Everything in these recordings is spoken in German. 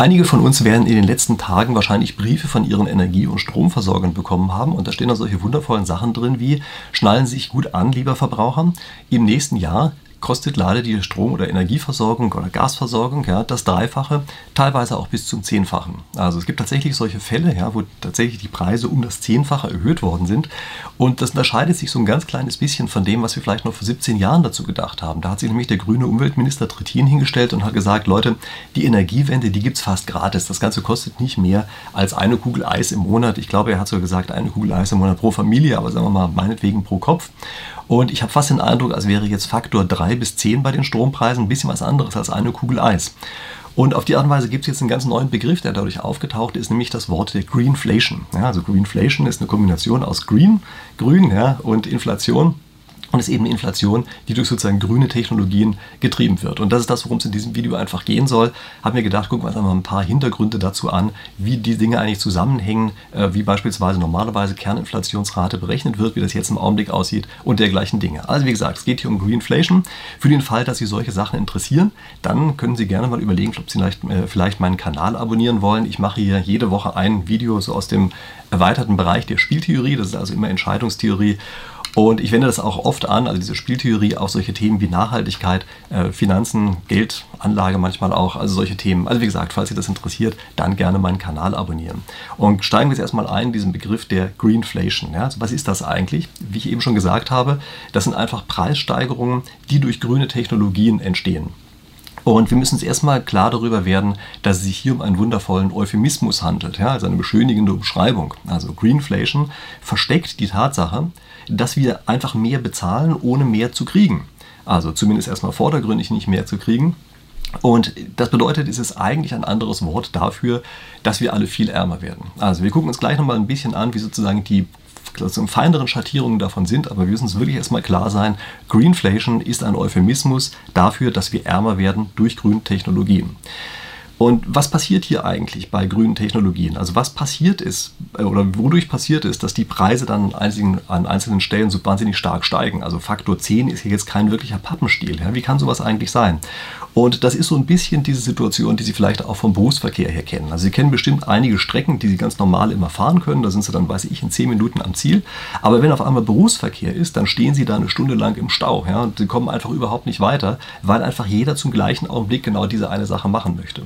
Einige von uns werden in den letzten Tagen wahrscheinlich Briefe von ihren Energie- und Stromversorgern bekommen haben und da stehen da solche wundervollen Sachen drin wie schnallen Sie sich gut an, lieber Verbraucher. Im nächsten Jahr kostet leider die Strom- oder Energieversorgung oder Gasversorgung ja, das Dreifache, teilweise auch bis zum Zehnfachen. Also es gibt tatsächlich solche Fälle, ja, wo tatsächlich die Preise um das Zehnfache erhöht worden sind. Und das unterscheidet sich so ein ganz kleines bisschen von dem, was wir vielleicht noch vor 17 Jahren dazu gedacht haben. Da hat sich nämlich der grüne Umweltminister Trittin hingestellt und hat gesagt, Leute, die Energiewende, die gibt es fast gratis. Das Ganze kostet nicht mehr als eine Kugel Eis im Monat. Ich glaube, er hat sogar gesagt, eine Kugel Eis im Monat pro Familie, aber sagen wir mal meinetwegen pro Kopf. Und ich habe fast den Eindruck, als wäre jetzt Faktor 3 bis 10 bei den Strompreisen ein bisschen was anderes als eine Kugel Eis. Und auf die Art und Weise gibt es jetzt einen ganz neuen Begriff, der dadurch aufgetaucht ist, nämlich das Wort der Greenflation. Ja, also Greenflation ist eine Kombination aus Green, Grün ja, und Inflation. Und es ist eben Inflation, die durch sozusagen grüne Technologien getrieben wird. Und das ist das, worum es in diesem Video einfach gehen soll. Haben mir gedacht, gucken wir uns einmal ein paar Hintergründe dazu an, wie die Dinge eigentlich zusammenhängen, äh, wie beispielsweise normalerweise Kerninflationsrate berechnet wird, wie das jetzt im Augenblick aussieht und dergleichen Dinge. Also wie gesagt, es geht hier um Greenflation. Für den Fall, dass Sie solche Sachen interessieren, dann können Sie gerne mal überlegen, ob Sie vielleicht, äh, vielleicht meinen Kanal abonnieren wollen. Ich mache hier jede Woche ein Video so aus dem erweiterten Bereich der Spieltheorie. Das ist also immer Entscheidungstheorie. Und ich wende das auch oft an, also diese Spieltheorie, auf solche Themen wie Nachhaltigkeit, äh, Finanzen, Geldanlage manchmal auch, also solche Themen. Also wie gesagt, falls Sie das interessiert, dann gerne meinen Kanal abonnieren. Und steigen wir jetzt erstmal ein in diesen Begriff der Greenflation. Ja? Also was ist das eigentlich? Wie ich eben schon gesagt habe, das sind einfach Preissteigerungen, die durch grüne Technologien entstehen. Und wir müssen uns erstmal klar darüber werden, dass es sich hier um einen wundervollen Euphemismus handelt, ja, also eine beschönigende Umschreibung. Also Greenflation versteckt die Tatsache, dass wir einfach mehr bezahlen, ohne mehr zu kriegen. Also zumindest erstmal vordergründig nicht mehr zu kriegen. Und das bedeutet, es ist eigentlich ein anderes Wort dafür, dass wir alle viel ärmer werden. Also wir gucken uns gleich nochmal ein bisschen an, wie sozusagen die also feineren Schattierungen davon sind, aber wir müssen uns wirklich erstmal klar sein, Greenflation ist ein Euphemismus dafür, dass wir ärmer werden durch grüne Technologien. Und was passiert hier eigentlich bei grünen Technologien? Also was passiert ist äh, oder wodurch passiert ist, dass die Preise dann an einzelnen, an einzelnen Stellen so wahnsinnig stark steigen? Also Faktor 10 ist hier jetzt kein wirklicher Pappenstiel. Ja? Wie kann sowas eigentlich sein? Und das ist so ein bisschen diese Situation, die Sie vielleicht auch vom Berufsverkehr her kennen. Also Sie kennen bestimmt einige Strecken, die Sie ganz normal immer fahren können. Da sind Sie dann, weiß ich, in 10 Minuten am Ziel. Aber wenn auf einmal Berufsverkehr ist, dann stehen Sie da eine Stunde lang im Stau. Ja? Und Sie kommen einfach überhaupt nicht weiter, weil einfach jeder zum gleichen Augenblick genau diese eine Sache machen möchte.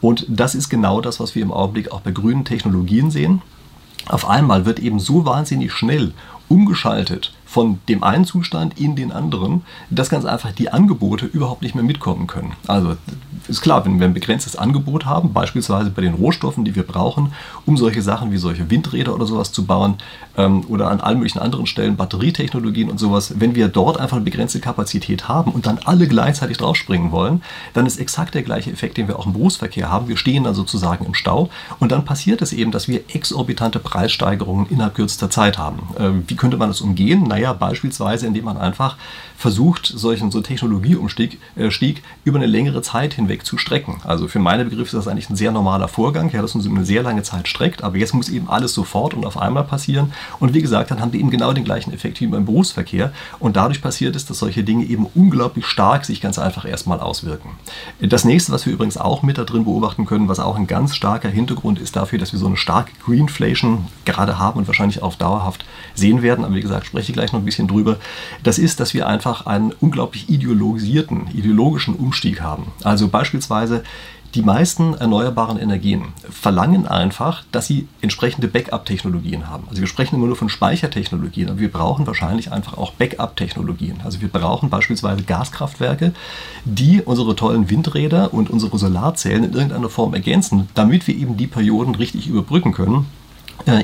Und das ist genau das, was wir im Augenblick auch bei grünen Technologien sehen. Auf einmal wird eben so wahnsinnig schnell umgeschaltet von dem einen Zustand in den anderen, dass ganz einfach die Angebote überhaupt nicht mehr mitkommen können. Also ist klar, wenn wir ein begrenztes Angebot haben, beispielsweise bei den Rohstoffen, die wir brauchen, um solche Sachen wie solche Windräder oder sowas zu bauen ähm, oder an allen möglichen anderen Stellen Batterietechnologien und sowas, wenn wir dort einfach eine begrenzte Kapazität haben und dann alle gleichzeitig draufspringen wollen, dann ist exakt der gleiche Effekt, den wir auch im Berufsverkehr haben. Wir stehen dann sozusagen im Stau und dann passiert es eben, dass wir exorbitante Preissteigerungen innerhalb kürzester Zeit haben. Äh, wie könnte man das umgehen? Naja, beispielsweise, indem man einfach versucht, solchen so Technologieumstieg äh, Stieg über eine längere Zeit hinweg zu strecken. Also für meine Begriffe ist das eigentlich ein sehr normaler Vorgang, ja, dass so eine sehr lange Zeit streckt, aber jetzt muss eben alles sofort und auf einmal passieren. Und wie gesagt, dann haben wir eben genau den gleichen Effekt wie beim Berufsverkehr. Und dadurch passiert es, dass solche Dinge eben unglaublich stark sich ganz einfach erstmal auswirken. Das nächste, was wir übrigens auch mit da drin beobachten können, was auch ein ganz starker Hintergrund ist dafür, dass wir so eine starke Greenflation gerade haben und wahrscheinlich auch dauerhaft sehen werden, aber wie gesagt, spreche ich gleich noch ein bisschen drüber, das ist, dass wir einfach einfach einen unglaublich ideologisierten, ideologischen Umstieg haben. Also beispielsweise die meisten erneuerbaren Energien verlangen einfach, dass sie entsprechende Backup-Technologien haben. Also wir sprechen immer nur von Speichertechnologien, aber wir brauchen wahrscheinlich einfach auch Backup-Technologien. Also wir brauchen beispielsweise Gaskraftwerke, die unsere tollen Windräder und unsere Solarzellen in irgendeiner Form ergänzen, damit wir eben die Perioden richtig überbrücken können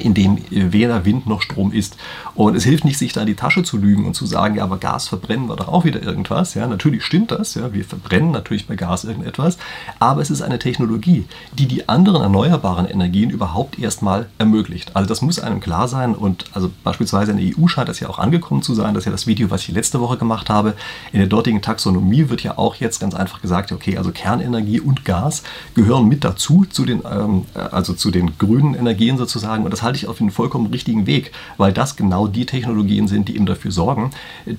in dem weder Wind noch Strom ist. Und es hilft nicht, sich da in die Tasche zu lügen und zu sagen, ja, aber Gas verbrennen wir doch auch wieder irgendwas. Ja, natürlich stimmt das, ja, wir verbrennen natürlich bei Gas irgendetwas, aber es ist eine Technologie, die die anderen erneuerbaren Energien überhaupt erstmal ermöglicht. Also das muss einem klar sein und also beispielsweise in der EU scheint das ja auch angekommen zu sein, das ist ja das Video, was ich letzte Woche gemacht habe. In der dortigen Taxonomie wird ja auch jetzt ganz einfach gesagt, okay, also Kernenergie und Gas gehören mit dazu, zu den, ähm, also zu den grünen Energien sozusagen und das halte ich auf den vollkommen richtigen Weg, weil das genau die Technologien sind, die eben dafür sorgen,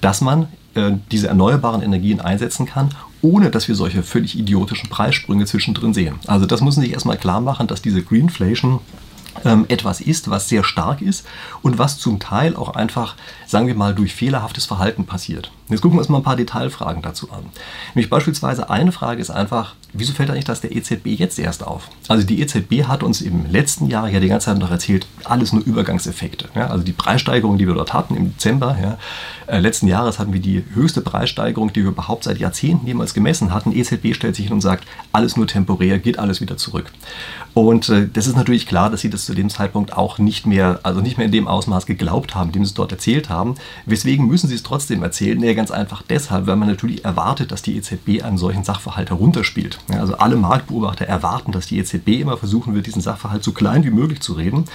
dass man äh, diese erneuerbaren Energien einsetzen kann, ohne dass wir solche völlig idiotischen Preissprünge zwischendrin sehen. Also das muss man sich erstmal klar machen, dass diese Greenflation etwas ist, was sehr stark ist und was zum Teil auch einfach, sagen wir mal, durch fehlerhaftes Verhalten passiert. Jetzt gucken wir uns mal ein paar Detailfragen dazu an. Nämlich beispielsweise eine Frage ist einfach, wieso fällt eigentlich das der EZB jetzt erst auf? Also die EZB hat uns im letzten Jahr ja die ganze Zeit noch erzählt, alles nur Übergangseffekte. Ja? Also die Preissteigerung, die wir dort hatten im Dezember ja, äh, letzten Jahres hatten wir die höchste Preissteigerung, die wir überhaupt seit Jahrzehnten jemals gemessen hatten. EZB stellt sich hin und sagt, alles nur temporär, geht alles wieder zurück. Und äh, das ist natürlich klar, dass sie das zu dem Zeitpunkt auch nicht mehr, also nicht mehr in dem Ausmaß geglaubt haben, dem sie es dort erzählt haben. Weswegen müssen sie es trotzdem erzählen? Naja, ganz einfach deshalb, weil man natürlich erwartet, dass die EZB einen solchen Sachverhalt herunterspielt. Ja, also alle Marktbeobachter erwarten, dass die EZB immer versuchen wird, diesen Sachverhalt so klein wie möglich zu reden.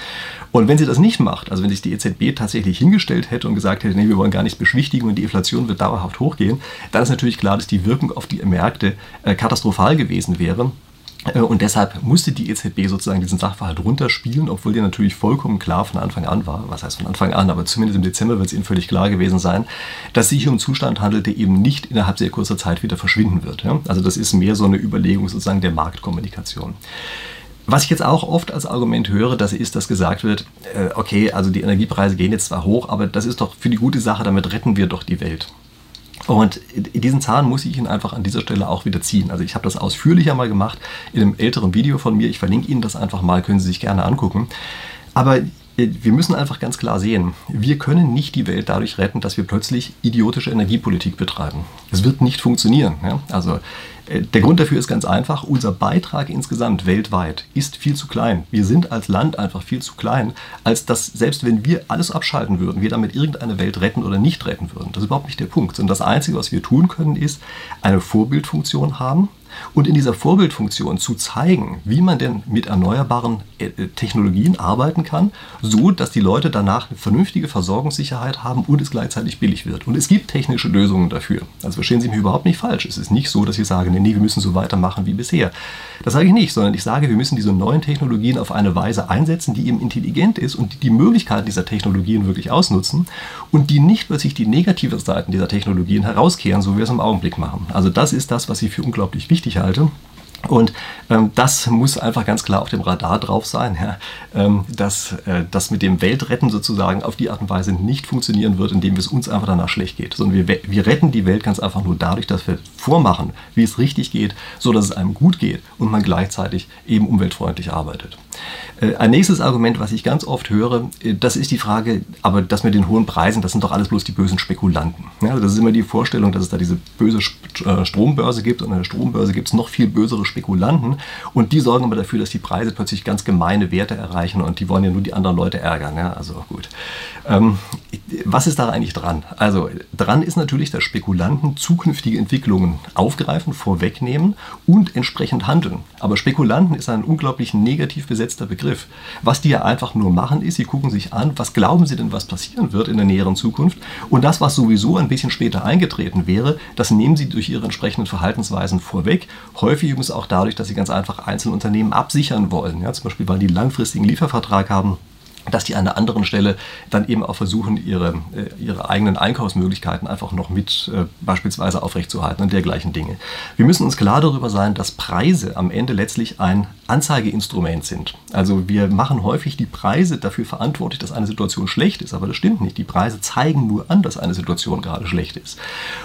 Und wenn sie das nicht macht, also wenn sich die EZB tatsächlich hingestellt hätte und gesagt hätte, nee, wir wollen gar nichts beschwichtigen und die Inflation wird dauerhaft hochgehen, dann ist natürlich klar, dass die Wirkung auf die Märkte äh, katastrophal gewesen wäre. Äh, und deshalb musste die EZB sozusagen diesen Sachverhalt runterspielen, obwohl der natürlich vollkommen klar von Anfang an war. Was heißt von Anfang an, aber zumindest im Dezember wird es Ihnen völlig klar gewesen sein, dass sich hier um Zustand handelt, der eben nicht innerhalb sehr kurzer Zeit wieder verschwinden wird. Also das ist mehr so eine Überlegung sozusagen der Marktkommunikation. Was ich jetzt auch oft als Argument höre, das ist, dass gesagt wird, äh, okay, also die Energiepreise gehen jetzt zwar hoch, aber das ist doch für die gute Sache, damit retten wir doch die Welt. Und diesen Zahn muss ich Ihnen einfach an dieser Stelle auch wieder ziehen. Also ich habe das ausführlicher mal gemacht in einem älteren Video von mir. Ich verlinke Ihnen das einfach mal, können Sie sich gerne angucken. Aber wir müssen einfach ganz klar sehen, wir können nicht die Welt dadurch retten, dass wir plötzlich idiotische Energiepolitik betreiben. Es wird nicht funktionieren. Ja? Also äh, der Grund dafür ist ganz einfach, unser Beitrag insgesamt weltweit ist viel zu klein. Wir sind als Land einfach viel zu klein, als dass selbst wenn wir alles abschalten würden, wir damit irgendeine Welt retten oder nicht retten würden. Das ist überhaupt nicht der Punkt. Und das Einzige, was wir tun können, ist eine Vorbildfunktion haben, und in dieser Vorbildfunktion zu zeigen, wie man denn mit erneuerbaren äh, Technologien arbeiten kann, so dass die Leute danach eine vernünftige Versorgungssicherheit haben und es gleichzeitig billig wird. Und es gibt technische Lösungen dafür. Also verstehen Sie mich überhaupt nicht falsch. Es ist nicht so, dass ich sage, nee, nee, wir müssen so weitermachen wie bisher. Das sage ich nicht, sondern ich sage, wir müssen diese neuen Technologien auf eine Weise einsetzen, die eben intelligent ist und die die Möglichkeiten dieser Technologien wirklich ausnutzen und die nicht plötzlich die negativen Seiten dieser Technologien herauskehren, so wie wir es im Augenblick machen. Also das ist das, was ich für unglaublich wichtig halte. Und ähm, das muss einfach ganz klar auf dem Radar drauf sein, ja, ähm, dass äh, das mit dem Weltretten sozusagen auf die Art und Weise nicht funktionieren wird, indem es uns einfach danach schlecht geht. Sondern wir, wir retten die Welt ganz einfach nur dadurch, dass wir vormachen, wie es richtig geht, so dass es einem gut geht und man gleichzeitig eben umweltfreundlich arbeitet. Äh, ein nächstes Argument, was ich ganz oft höre, äh, das ist die Frage, aber das mit den hohen Preisen, das sind doch alles bloß die bösen Spekulanten. Ja, also das ist immer die Vorstellung, dass es da diese böse äh, Strombörse gibt und an der Strombörse gibt es noch viel bösere Spekulanten und die sorgen aber dafür, dass die Preise plötzlich ganz gemeine Werte erreichen und die wollen ja nur die anderen Leute ärgern. Ja, also gut. Ähm, was ist da eigentlich dran? Also dran ist natürlich, dass Spekulanten zukünftige Entwicklungen aufgreifen, vorwegnehmen und entsprechend handeln. Aber Spekulanten ist ein unglaublich negativ besetzter Begriff. Was die ja einfach nur machen, ist, sie gucken sich an, was glauben sie denn, was passieren wird in der näheren Zukunft und das, was sowieso ein bisschen später eingetreten wäre, das nehmen sie durch ihre entsprechenden Verhaltensweisen vorweg. Häufig übrigens auch dadurch, dass sie ganz einfach Einzelunternehmen absichern wollen. Ja, zum Beispiel, weil die langfristigen Liefervertrag haben dass die an einer anderen Stelle dann eben auch versuchen, ihre, äh, ihre eigenen Einkaufsmöglichkeiten einfach noch mit äh, beispielsweise aufrechtzuerhalten und dergleichen Dinge. Wir müssen uns klar darüber sein, dass Preise am Ende letztlich ein Anzeigeinstrument sind. Also wir machen häufig die Preise dafür verantwortlich, dass eine Situation schlecht ist, aber das stimmt nicht. Die Preise zeigen nur an, dass eine Situation gerade schlecht ist.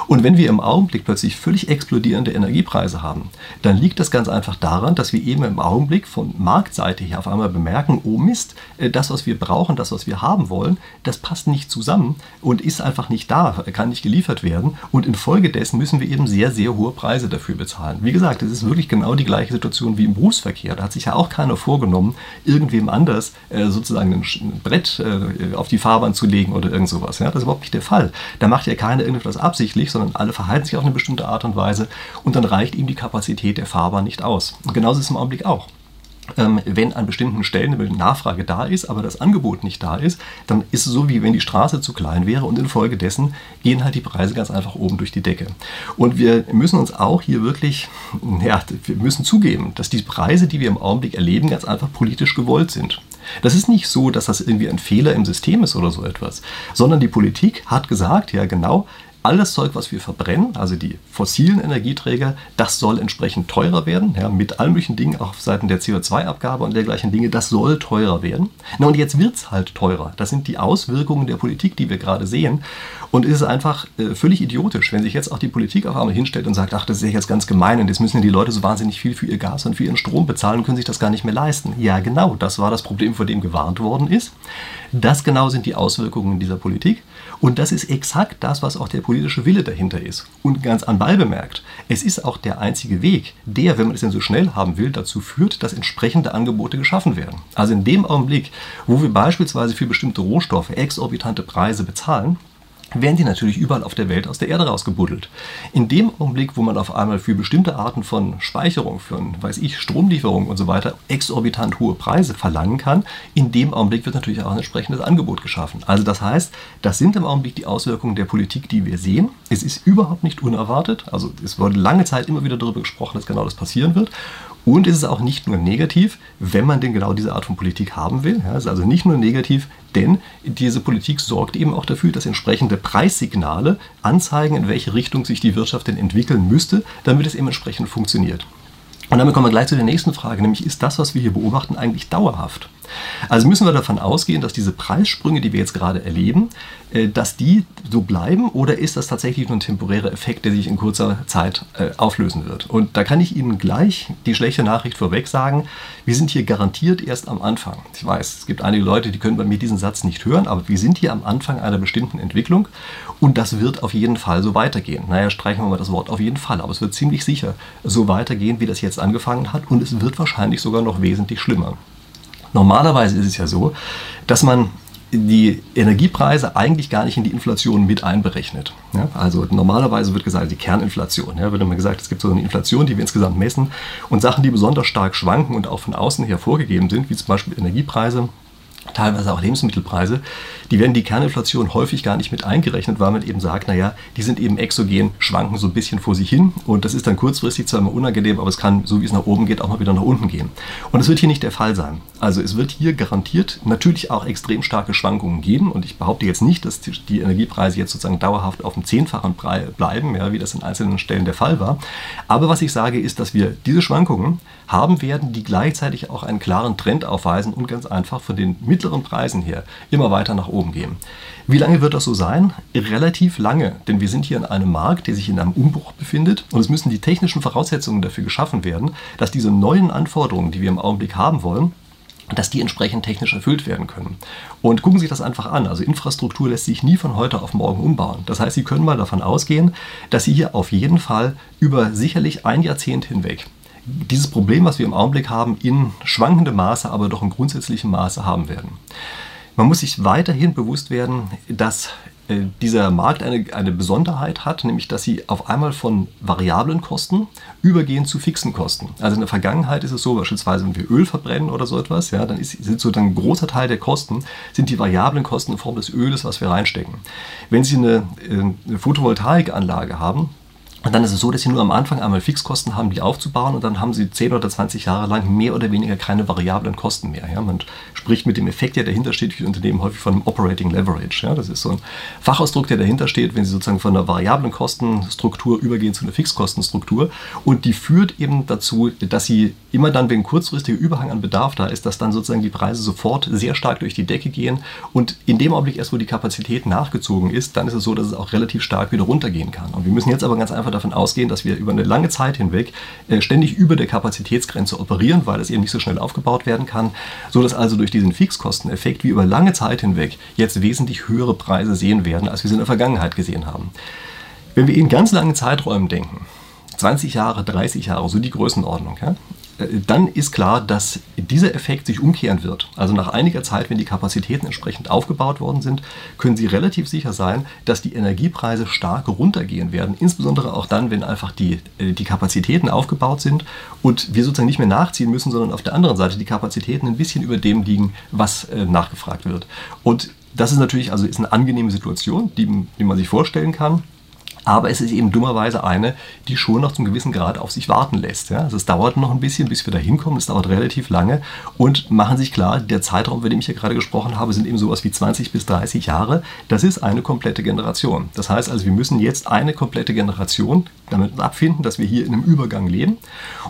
Und wenn wir im Augenblick plötzlich völlig explodierende Energiepreise haben, dann liegt das ganz einfach daran, dass wir eben im Augenblick von Marktseite her auf einmal bemerken, oh Mist, äh, das, was wir wir brauchen, das, was wir haben wollen, das passt nicht zusammen und ist einfach nicht da, kann nicht geliefert werden. Und infolgedessen müssen wir eben sehr, sehr hohe Preise dafür bezahlen. Wie gesagt, es ist wirklich genau die gleiche Situation wie im Berufsverkehr. Da hat sich ja auch keiner vorgenommen, irgendwem anders äh, sozusagen ein Brett äh, auf die Fahrbahn zu legen oder irgend sowas. Ja? Das ist überhaupt nicht der Fall. Da macht ja keiner irgendetwas absichtlich, sondern alle verhalten sich auf eine bestimmte Art und Weise und dann reicht ihm die Kapazität der Fahrbahn nicht aus. Und genauso ist es im Augenblick auch wenn an bestimmten Stellen eine Nachfrage da ist, aber das Angebot nicht da ist, dann ist es so, wie wenn die Straße zu klein wäre und infolgedessen gehen halt die Preise ganz einfach oben durch die Decke. Und wir müssen uns auch hier wirklich, ja, wir müssen zugeben, dass die Preise, die wir im Augenblick erleben, ganz einfach politisch gewollt sind. Das ist nicht so, dass das irgendwie ein Fehler im System ist oder so etwas, sondern die Politik hat gesagt, ja genau, alles Zeug, was wir verbrennen, also die fossilen Energieträger, das soll entsprechend teurer werden, ja, mit allen möglichen Dingen, auch auf Seiten der CO2-Abgabe und dergleichen Dinge, das soll teurer werden. Na und jetzt wird es halt teurer. Das sind die Auswirkungen der Politik, die wir gerade sehen. Und es ist einfach äh, völlig idiotisch, wenn sich jetzt auch die Politik auf einmal hinstellt und sagt, ach, das ist ja jetzt ganz gemein und jetzt müssen ja die Leute so wahnsinnig viel für ihr Gas und für ihren Strom bezahlen und können sich das gar nicht mehr leisten. Ja, genau, das war das Problem, vor dem gewarnt worden ist. Das genau sind die Auswirkungen dieser Politik. Und das ist exakt das, was auch der politische Wille dahinter ist. Und ganz anbei bemerkt, es ist auch der einzige Weg, der, wenn man es denn so schnell haben will, dazu führt, dass entsprechende Angebote geschaffen werden. Also in dem Augenblick, wo wir beispielsweise für bestimmte Rohstoffe exorbitante Preise bezahlen, werden die natürlich überall auf der Welt aus der Erde rausgebuddelt. In dem Augenblick, wo man auf einmal für bestimmte Arten von Speicherung, für, weiß ich, Stromlieferung und so weiter exorbitant hohe Preise verlangen kann, in dem Augenblick wird natürlich auch ein entsprechendes Angebot geschaffen. Also das heißt, das sind im Augenblick die Auswirkungen der Politik, die wir sehen. Es ist überhaupt nicht unerwartet. Also es wurde lange Zeit immer wieder darüber gesprochen, dass genau das passieren wird. Und es ist auch nicht nur negativ, wenn man denn genau diese Art von Politik haben will. Ja, es ist also nicht nur negativ, denn diese Politik sorgt eben auch dafür, dass entsprechende Preissignale anzeigen, in welche Richtung sich die Wirtschaft denn entwickeln müsste, damit es eben entsprechend funktioniert. Und damit kommen wir gleich zu der nächsten Frage, nämlich ist das, was wir hier beobachten, eigentlich dauerhaft? Also müssen wir davon ausgehen, dass diese Preissprünge, die wir jetzt gerade erleben, äh, dass die so bleiben oder ist das tatsächlich nur ein temporärer Effekt, der sich in kurzer Zeit äh, auflösen wird? Und da kann ich Ihnen gleich die schlechte Nachricht vorweg sagen, wir sind hier garantiert erst am Anfang. Ich weiß, es gibt einige Leute, die können bei mir diesen Satz nicht hören, aber wir sind hier am Anfang einer bestimmten Entwicklung und das wird auf jeden Fall so weitergehen. Naja, streichen wir mal das Wort auf jeden Fall, aber es wird ziemlich sicher so weitergehen, wie das jetzt angefangen hat und es wird wahrscheinlich sogar noch wesentlich schlimmer. Normalerweise ist es ja so, dass man die Energiepreise eigentlich gar nicht in die Inflation mit einberechnet. Ja, also normalerweise wird gesagt, die Kerninflation. Ja, wird immer gesagt, es gibt so eine Inflation, die wir insgesamt messen und Sachen, die besonders stark schwanken und auch von außen her vorgegeben sind, wie zum Beispiel Energiepreise, teilweise auch Lebensmittelpreise, die werden die Kerninflation häufig gar nicht mit eingerechnet, weil man eben sagt, naja, die sind eben exogen, schwanken so ein bisschen vor sich hin und das ist dann kurzfristig zwar immer unangenehm, aber es kann, so wie es nach oben geht, auch mal wieder nach unten gehen. Und das wird hier nicht der Fall sein. Also es wird hier garantiert natürlich auch extrem starke Schwankungen geben und ich behaupte jetzt nicht, dass die Energiepreise jetzt sozusagen dauerhaft auf dem Zehnfachen bleiben, ja, wie das in einzelnen Stellen der Fall war. Aber was ich sage ist, dass wir diese Schwankungen haben werden, die gleichzeitig auch einen klaren Trend aufweisen und ganz einfach von den mittleren Preisen her immer weiter nach oben gehen. Wie lange wird das so sein? Relativ lange, denn wir sind hier in einem Markt, der sich in einem Umbruch befindet und es müssen die technischen Voraussetzungen dafür geschaffen werden, dass diese neuen Anforderungen, die wir im Augenblick haben wollen, dass die entsprechend technisch erfüllt werden können. Und gucken Sie sich das einfach an. Also Infrastruktur lässt sich nie von heute auf morgen umbauen. Das heißt, Sie können mal davon ausgehen, dass Sie hier auf jeden Fall über sicherlich ein Jahrzehnt hinweg dieses Problem, was wir im Augenblick haben, in schwankendem Maße, aber doch in grundsätzlichem Maße haben werden. Man muss sich weiterhin bewusst werden, dass äh, dieser Markt eine, eine Besonderheit hat, nämlich dass sie auf einmal von variablen Kosten übergehen zu fixen Kosten. Also in der Vergangenheit ist es so, beispielsweise wenn wir Öl verbrennen oder so etwas, ja, dann ist, sind sozusagen ein großer Teil der Kosten sind die variablen Kosten in Form des Öles, was wir reinstecken. Wenn Sie eine, äh, eine Photovoltaikanlage haben, und dann ist es so, dass sie nur am Anfang einmal Fixkosten haben, die aufzubauen und dann haben sie 10 oder 20 Jahre lang mehr oder weniger keine variablen Kosten mehr. Ja? Man spricht mit dem Effekt, der dahinter steht, für Unternehmen häufig von einem Operating Leverage. Ja? Das ist so ein Fachausdruck, der dahinter steht, wenn sie sozusagen von einer variablen Kostenstruktur übergehen zu einer Fixkostenstruktur. Und die führt eben dazu, dass sie immer dann, wenn kurzfristiger Überhang an Bedarf da ist, dass dann sozusagen die Preise sofort sehr stark durch die Decke gehen. Und in dem Augenblick erst, wo die Kapazität nachgezogen ist, dann ist es so, dass es auch relativ stark wieder runtergehen kann. Und wir müssen jetzt aber ganz einfach davon ausgehen, dass wir über eine lange Zeit hinweg äh, ständig über der Kapazitätsgrenze operieren, weil es eben nicht so schnell aufgebaut werden kann, so dass also durch diesen Fixkosteneffekt wir über lange Zeit hinweg jetzt wesentlich höhere Preise sehen werden, als wir sie in der Vergangenheit gesehen haben. Wenn wir in ganz langen Zeiträumen denken, 20 Jahre, 30 Jahre, so die Größenordnung, ja, dann ist klar, dass dieser Effekt sich umkehren wird. Also nach einiger Zeit, wenn die Kapazitäten entsprechend aufgebaut worden sind, können Sie relativ sicher sein, dass die Energiepreise stark runtergehen werden. Insbesondere auch dann, wenn einfach die, äh, die Kapazitäten aufgebaut sind und wir sozusagen nicht mehr nachziehen müssen, sondern auf der anderen Seite die Kapazitäten ein bisschen über dem liegen, was äh, nachgefragt wird. Und das ist natürlich also ist eine angenehme Situation, die, die man sich vorstellen kann. Aber es ist eben dummerweise eine, die schon noch zum gewissen Grad auf sich warten lässt. Ja? Also es dauert noch ein bisschen, bis wir da hinkommen. Es dauert relativ lange. Und machen sich klar, der Zeitraum, über den ich hier gerade gesprochen habe, sind eben sowas wie 20 bis 30 Jahre. Das ist eine komplette Generation. Das heißt also, wir müssen jetzt eine komplette Generation damit abfinden, dass wir hier in einem Übergang leben.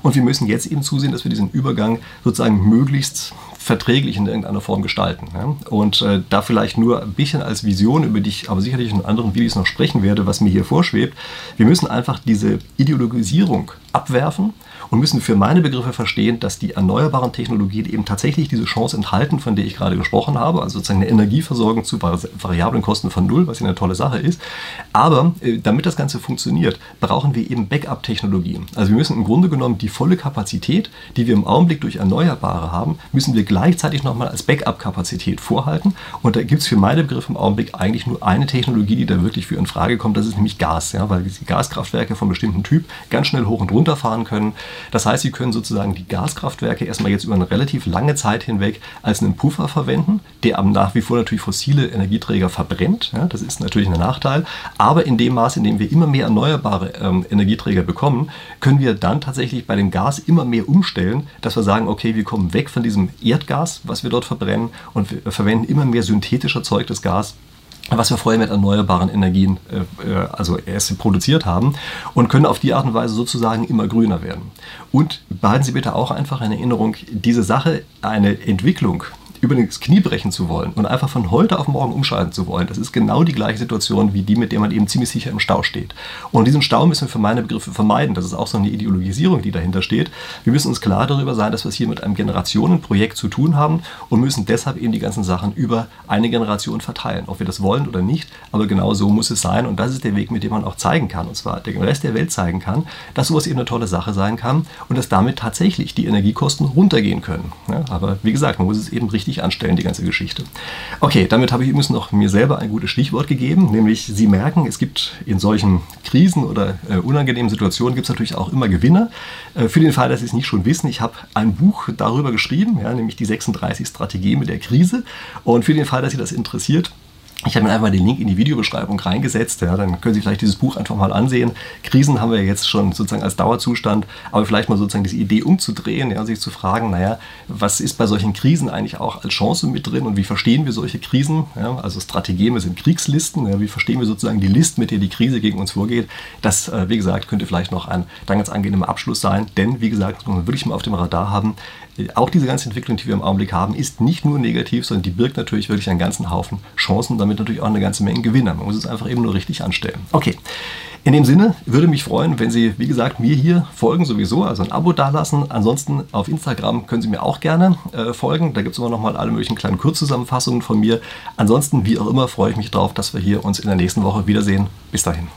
Und wir müssen jetzt eben zusehen, dass wir diesen Übergang sozusagen möglichst verträglich in irgendeiner Form gestalten. Ja? Und äh, da vielleicht nur ein bisschen als Vision, über die ich aber sicherlich in anderen Videos noch sprechen werde, was mir hier vorschwebt. Wir müssen einfach diese Ideologisierung abwerfen und müssen für meine Begriffe verstehen, dass die erneuerbaren Technologien eben tatsächlich diese Chance enthalten, von der ich gerade gesprochen habe, also sozusagen eine Energieversorgung zu variablen Kosten von Null, was ja eine tolle Sache ist. Aber äh, damit das Ganze funktioniert, brauchen wir eben Backup-Technologien. Also wir müssen im Grunde genommen die volle Kapazität, die wir im Augenblick durch Erneuerbare haben, müssen wir gleichzeitig nochmal als Backup-Kapazität vorhalten. Und da gibt es für meine Begriffe im Augenblick eigentlich nur eine Technologie, die da wirklich für in Frage kommt, das ist nämlich Gas, ja, weil die Gaskraftwerke von bestimmten Typ ganz schnell hoch und runter fahren können. Das heißt, Sie können sozusagen die Gaskraftwerke erstmal jetzt über eine relativ lange Zeit hinweg als einen Puffer verwenden, der aber nach wie vor natürlich fossile Energieträger verbrennt. Ja, das ist natürlich ein Nachteil. Aber in dem Maße, in dem wir immer mehr erneuerbare ähm, Energieträger bekommen, können wir dann tatsächlich bei dem Gas immer mehr umstellen, dass wir sagen, okay, wir kommen weg von diesem Erdgas, was wir dort verbrennen und wir verwenden immer mehr synthetisch erzeugtes Gas was wir vorher mit erneuerbaren Energien äh, äh, also erst produziert haben und können auf die Art und Weise sozusagen immer grüner werden. Und behalten Sie bitte auch einfach in Erinnerung, diese Sache, eine Entwicklung über das Knie brechen zu wollen und einfach von heute auf morgen umschalten zu wollen, das ist genau die gleiche Situation wie die, mit der man eben ziemlich sicher im Stau steht. Und diesen Stau müssen wir für meine Begriffe vermeiden. Das ist auch so eine Ideologisierung, die dahinter steht. Wir müssen uns klar darüber sein, dass wir es hier mit einem Generationenprojekt zu tun haben und müssen deshalb eben die ganzen Sachen über eine Generation verteilen, ob wir das wollen oder nicht. Aber genau so muss es sein und das ist der Weg, mit dem man auch zeigen kann, und zwar der Rest der Welt zeigen kann, dass sowas eben eine tolle Sache sein kann und dass damit tatsächlich die Energiekosten runtergehen können. Ja, aber wie gesagt, man muss es eben richtig richtig anstellen, die ganze Geschichte. Okay, damit habe ich übrigens noch mir selber ein gutes Stichwort gegeben, nämlich Sie merken, es gibt in solchen Krisen oder äh, unangenehmen Situationen gibt es natürlich auch immer Gewinner. Äh, für den Fall, dass Sie es nicht schon wissen, ich habe ein Buch darüber geschrieben, ja, nämlich die 36 Strategien mit der Krise. Und für den Fall, dass Sie das interessiert, ich habe mir einfach mal den Link in die Videobeschreibung reingesetzt. Ja, dann können Sie vielleicht dieses Buch einfach mal ansehen. Krisen haben wir jetzt schon sozusagen als Dauerzustand, aber vielleicht mal sozusagen diese Idee umzudrehen ja, sich zu fragen, naja, was ist bei solchen Krisen eigentlich auch als Chance mit drin und wie verstehen wir solche Krisen? Ja, also Strategeme sind Kriegslisten. Ja, wie verstehen wir sozusagen die List, mit der die Krise gegen uns vorgeht? Das, äh, wie gesagt, könnte vielleicht noch ein dann ganz angenehmer Abschluss sein, denn wie gesagt, muss man wirklich mal auf dem Radar haben, auch diese ganze Entwicklung, die wir im Augenblick haben, ist nicht nur negativ, sondern die birgt natürlich wirklich einen ganzen Haufen Chancen, damit natürlich auch eine ganze Menge Gewinner. Man muss es einfach eben nur richtig anstellen. Okay. In dem Sinne würde mich freuen, wenn Sie, wie gesagt, mir hier folgen sowieso, also ein Abo dalassen. Ansonsten auf Instagram können Sie mir auch gerne äh, folgen. Da gibt es immer noch mal alle möglichen kleinen Kurzzusammenfassungen von mir. Ansonsten, wie auch immer, freue ich mich darauf, dass wir hier uns in der nächsten Woche wiedersehen. Bis dahin.